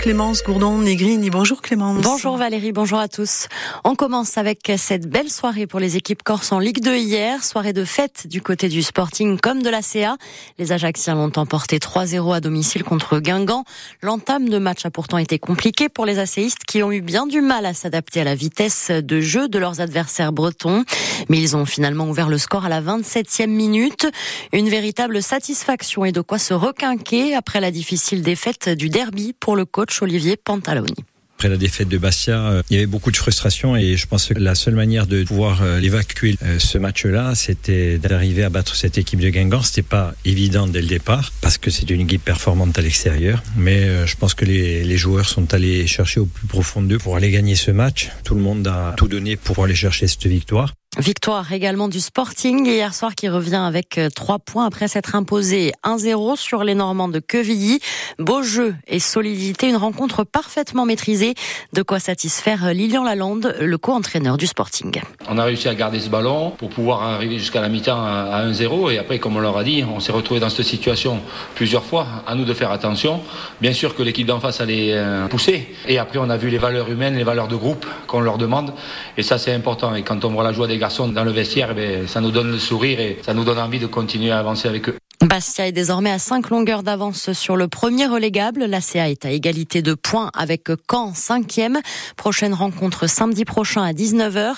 Clémence Gourdon-Negrini. Bonjour Clémence. Bonjour Valérie, bonjour à tous. On commence avec cette belle soirée pour les équipes corse en Ligue 2 hier, soirée de fête du côté du Sporting comme de la CA. Les Ajaxiens l'ont emporté 3-0 à domicile contre Guingamp. L'entame de match a pourtant été compliquée pour les asséistes qui ont eu bien du mal à s'adapter à la vitesse de jeu de leurs adversaires bretons. Mais ils ont finalement ouvert le score à la 27e minute. Une véritable satisfaction et de quoi se requinquer après la difficile défaite du derby pour le coach Olivier Pantaloni après la défaite de Bastia, euh, il y avait beaucoup de frustration et je pense que la seule manière de pouvoir euh, évacuer euh, ce match-là, c'était d'arriver à battre cette équipe de Guingamp. C'était pas évident dès le départ parce que c'est une équipe performante à l'extérieur, mais je pense que les, les, joueurs sont allés chercher au plus profond d'eux pour aller gagner ce match. Tout le monde a tout donné pour aller chercher cette victoire. Victoire également du Sporting hier soir qui revient avec euh, trois points après s'être imposé 1-0 sur les Normands de Quevilly. Beau jeu et solidité, une rencontre parfaitement maîtrisée, de quoi satisfaire euh, Lilian Lalande, le co-entraîneur du Sporting. On a réussi à garder ce ballon pour pouvoir arriver jusqu'à la mi-temps à 1-0 et après, comme on leur a dit, on s'est retrouvé dans cette situation plusieurs fois. À nous de faire attention. Bien sûr que l'équipe d'en face allait euh, pousser et après on a vu les valeurs humaines, les valeurs de groupe qu'on leur demande et ça c'est important. Et quand on voit la joie des garçons dans le vestiaire, eh ça nous donne le sourire et ça nous donne envie de continuer à avancer avec eux. Bastia est désormais à 5 longueurs d'avance sur le premier relégable. La CA est à égalité de points avec Caen, 5e. Prochaine rencontre samedi prochain à 19h.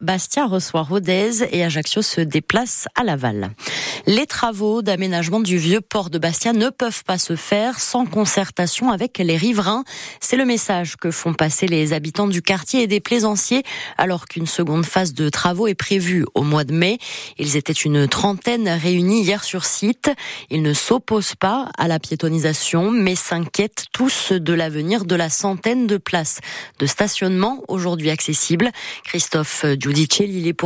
Bastia reçoit Rodez et Ajaccio se déplace à Laval. Les travaux d'aménagement du vieux port de Bastia ne peuvent pas se faire sans concertation avec les riverains. C'est le message que font passer les habitants du quartier et des plaisanciers alors qu'une seconde phase de travaux est prévue au mois de mai. Ils étaient une trentaine réunis hier sur site. Ils ne s'opposent pas à la piétonisation, mais s'inquiètent tous de l'avenir de la centaine de places de stationnement aujourd'hui accessibles. Christophe Giudicelli, il est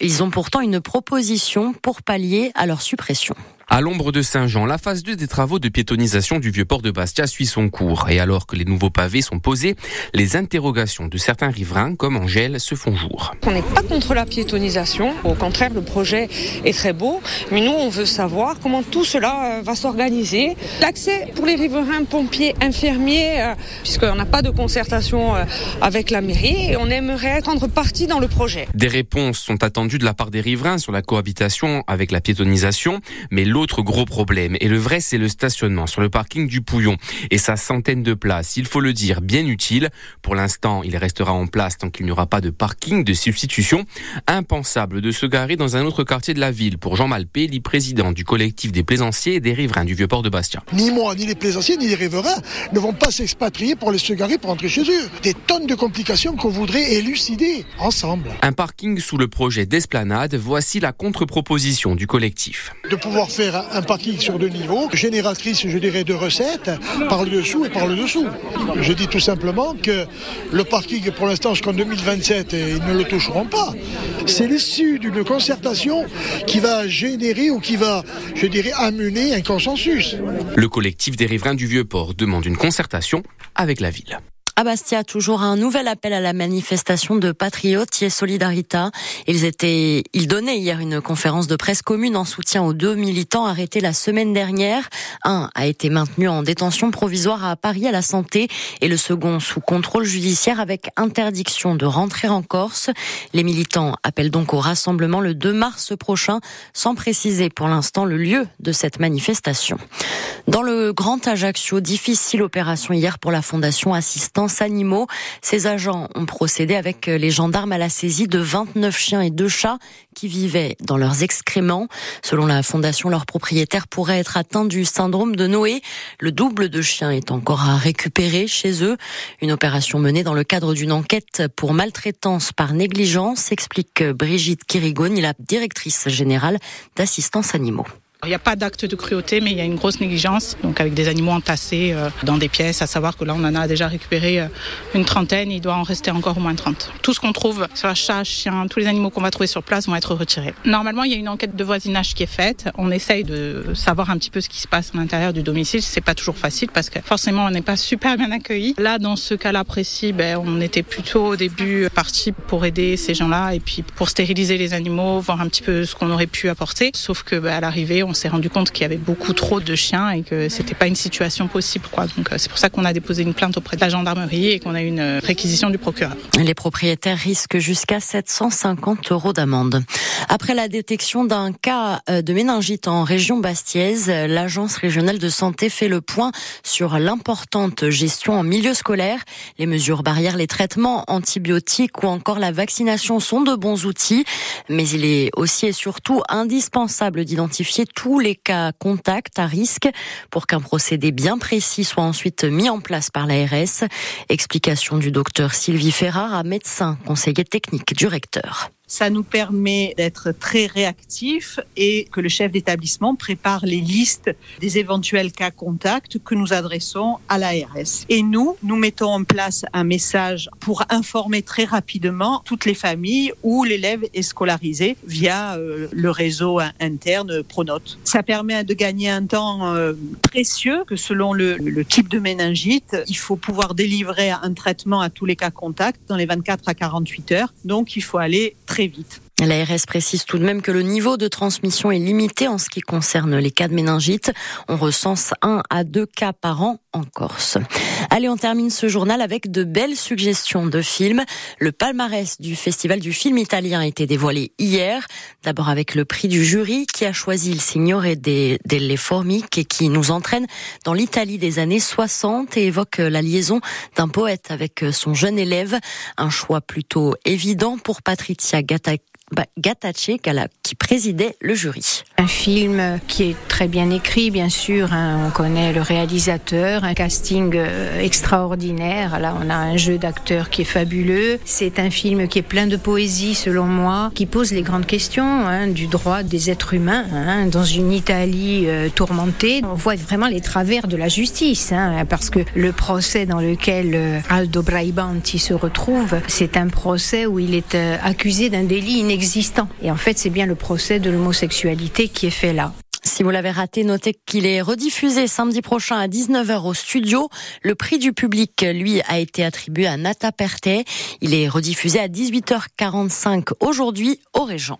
ils ont pourtant une proposition pour pallier à leur suppression. À l'ombre de Saint-Jean, la phase 2 des travaux de piétonisation du vieux port de Bastia suit son cours. Et alors que les nouveaux pavés sont posés, les interrogations de certains riverains, comme Angèle, se font jour. On n'est pas contre la piétonisation. Au contraire, le projet est très beau. Mais nous, on veut savoir comment tout cela euh, va s'organiser. L'accès pour les riverains, pompiers, infirmiers, euh, puisqu'on n'a pas de concertation euh, avec la mairie, et on aimerait prendre partie dans le projet. Des réponses sont attendues de la part des riverains sur la cohabitation avec la piétonisation, mais l'autre gros problème, et le vrai c'est le stationnement sur le parking du Pouillon et sa centaine de places, il faut le dire, bien utile. Pour l'instant, il restera en place tant qu'il n'y aura pas de parking de substitution. Impensable de se garer dans un autre quartier de la ville pour Jean Malpé, le président du collectif des plaisanciers et des riverains du Vieux-Port de Bastia. Ni moi, ni les plaisanciers, ni les riverains ne vont pas s'expatrier pour aller se garer pour rentrer chez eux. Des tonnes de complications qu'on voudrait élucider ensemble. Un parking sous le projet d'esplanade, voici la contre-proposition du collectif. De pouvoir faire un parking sur deux niveaux, génératrice, je dirais, de recettes par le dessous et par le dessous. Je dis tout simplement que le parking, pour l'instant, jusqu'en 2027, ils ne le toucheront pas. C'est l'issue d'une concertation qui va générer ou qui va, je dirais, amener un consensus. Le collectif des riverains du Vieux-Port demande une concertation avec la ville. À Bastia, toujours un nouvel appel à la manifestation de Patriotes et Solidarita. Ils étaient, ils donnaient hier une conférence de presse commune en soutien aux deux militants arrêtés la semaine dernière. Un a été maintenu en détention provisoire à Paris à la santé et le second sous contrôle judiciaire avec interdiction de rentrer en Corse. Les militants appellent donc au rassemblement le 2 mars prochain, sans préciser pour l'instant le lieu de cette manifestation. Dans le Grand Ajaccio, difficile opération hier pour la Fondation Assistance animaux. Ces agents ont procédé avec les gendarmes à la saisie de 29 chiens et deux chats qui vivaient dans leurs excréments. Selon la fondation, leurs propriétaires pourraient être atteints du syndrome de Noé. Le double de chiens est encore à récupérer chez eux. Une opération menée dans le cadre d'une enquête pour maltraitance par négligence, explique Brigitte Kirigone, la directrice générale d'assistance animaux. Il n'y a pas d'acte de cruauté, mais il y a une grosse négligence, donc avec des animaux entassés euh, dans des pièces, à savoir que là, on en a déjà récupéré euh, une trentaine, il doit en rester encore au moins 30. Tout ce qu'on trouve, soit chat, chien, tous les animaux qu'on va trouver sur place vont être retirés. Normalement, il y a une enquête de voisinage qui est faite. On essaye de savoir un petit peu ce qui se passe à l'intérieur du domicile. C'est pas toujours facile parce que forcément, on n'est pas super bien accueilli. Là, dans ce cas-là précis, ben, on était plutôt au début parti pour aider ces gens-là et puis pour stériliser les animaux, voir un petit peu ce qu'on aurait pu apporter. Sauf que ben, à l'arrivée, on s'est rendu compte qu'il y avait beaucoup trop de chiens et que c'était pas une situation possible. Quoi. Donc c'est pour ça qu'on a déposé une plainte auprès de la gendarmerie et qu'on a une réquisition du procureur. Les propriétaires risquent jusqu'à 750 euros d'amende. Après la détection d'un cas de méningite en région bastiaise, l'agence régionale de santé fait le point sur l'importante gestion en milieu scolaire. Les mesures barrières, les traitements antibiotiques ou encore la vaccination sont de bons outils, mais il est aussi et surtout indispensable d'identifier tous les cas contacts à risque pour qu'un procédé bien précis soit ensuite mis en place par l'ARS. Explication du docteur Sylvie Ferrara, médecin, conseiller technique du recteur. Ça nous permet d'être très réactifs et que le chef d'établissement prépare les listes des éventuels cas contacts que nous adressons à l'ARS. Et nous, nous mettons en place un message pour informer très rapidement toutes les familles où l'élève est scolarisé via euh, le réseau interne Pronote. Ça permet de gagner un temps euh, précieux que selon le, le type de méningite, il faut pouvoir délivrer un traitement à tous les cas contacts dans les 24 à 48 heures. Donc il faut aller très vite. L'ARS précise tout de même que le niveau de transmission est limité en ce qui concerne les cas de méningite. On recense un à deux cas par an en Corse. Allez, on termine ce journal avec de belles suggestions de films. Le palmarès du Festival du film italien a été dévoilé hier. D'abord avec le prix du jury qui a choisi le Signore delle Formiche et qui nous entraîne dans l'Italie des années 60 et évoque la liaison d'un poète avec son jeune élève. Un choix plutôt évident pour Patricia Gatta Gattace qui présidait le jury. Un film qui est très bien écrit, bien sûr. Hein. on connaît le réalisateur, un casting euh, extraordinaire. Là, on a un jeu d'acteurs qui est fabuleux. C'est un film qui est plein de poésie, selon moi, qui pose les grandes questions hein, du droit des êtres humains hein, dans une Italie euh, tourmentée. On voit vraiment les travers de la justice, parce que le procès dans lequel euh, Aldo Braibanti se retrouve, c'est un procès où il est accusé d'un délit inexistant Et en fait, c'est bien le procès de l'homosexualité qui est fait là. Si vous l'avez raté, notez qu'il est rediffusé samedi prochain à 19h au studio. Le prix du public, lui, a été attribué à Nata Perte. Il est rediffusé à 18h45 aujourd'hui au Régent.